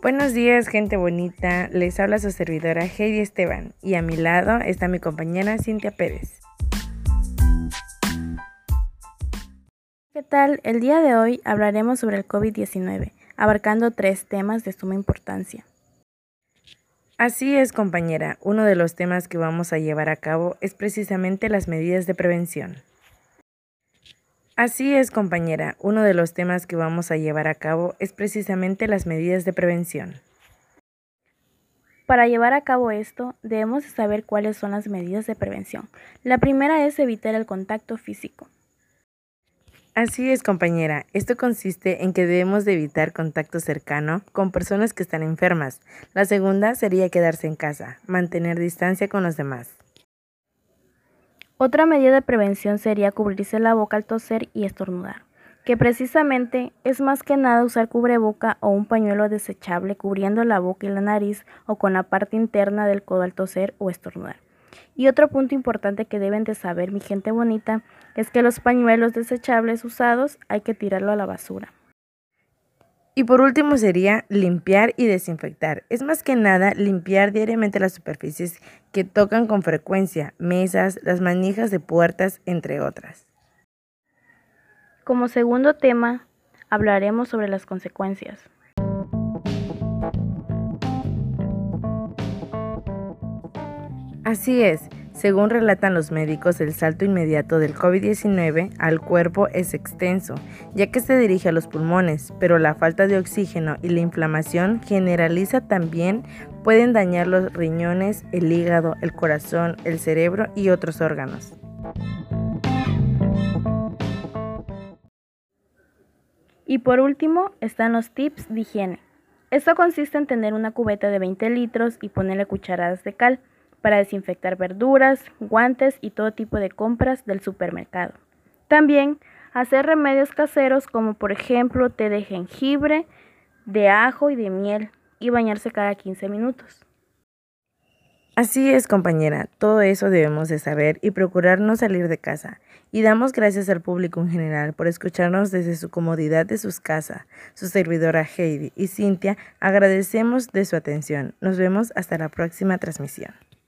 Buenos días, gente bonita. Les habla su servidora Heidi Esteban y a mi lado está mi compañera Cintia Pérez. ¿Qué tal? El día de hoy hablaremos sobre el COVID-19, abarcando tres temas de suma importancia. Así es, compañera. Uno de los temas que vamos a llevar a cabo es precisamente las medidas de prevención. Así es, compañera. Uno de los temas que vamos a llevar a cabo es precisamente las medidas de prevención. Para llevar a cabo esto, debemos saber cuáles son las medidas de prevención. La primera es evitar el contacto físico. Así es, compañera. Esto consiste en que debemos de evitar contacto cercano con personas que están enfermas. La segunda sería quedarse en casa, mantener distancia con los demás. Otra medida de prevención sería cubrirse la boca al toser y estornudar, que precisamente es más que nada usar cubreboca o un pañuelo desechable cubriendo la boca y la nariz o con la parte interna del codo al toser o estornudar. Y otro punto importante que deben de saber mi gente bonita es que los pañuelos desechables usados hay que tirarlo a la basura. Y por último sería limpiar y desinfectar. Es más que nada limpiar diariamente las superficies que tocan con frecuencia, mesas, las manijas de puertas, entre otras. Como segundo tema, hablaremos sobre las consecuencias. Así es, según relatan los médicos, el salto inmediato del COVID-19 al cuerpo es extenso, ya que se dirige a los pulmones, pero la falta de oxígeno y la inflamación generaliza también pueden dañar los riñones, el hígado, el corazón, el cerebro y otros órganos. Y por último están los tips de higiene. Esto consiste en tener una cubeta de 20 litros y ponerle cucharadas de cal para desinfectar verduras, guantes y todo tipo de compras del supermercado. También hacer remedios caseros como por ejemplo té de jengibre, de ajo y de miel y bañarse cada 15 minutos. Así es, compañera, todo eso debemos de saber y procurar no salir de casa. Y damos gracias al público en general por escucharnos desde su comodidad de sus casas. Su servidora Heidi y Cintia agradecemos de su atención. Nos vemos hasta la próxima transmisión.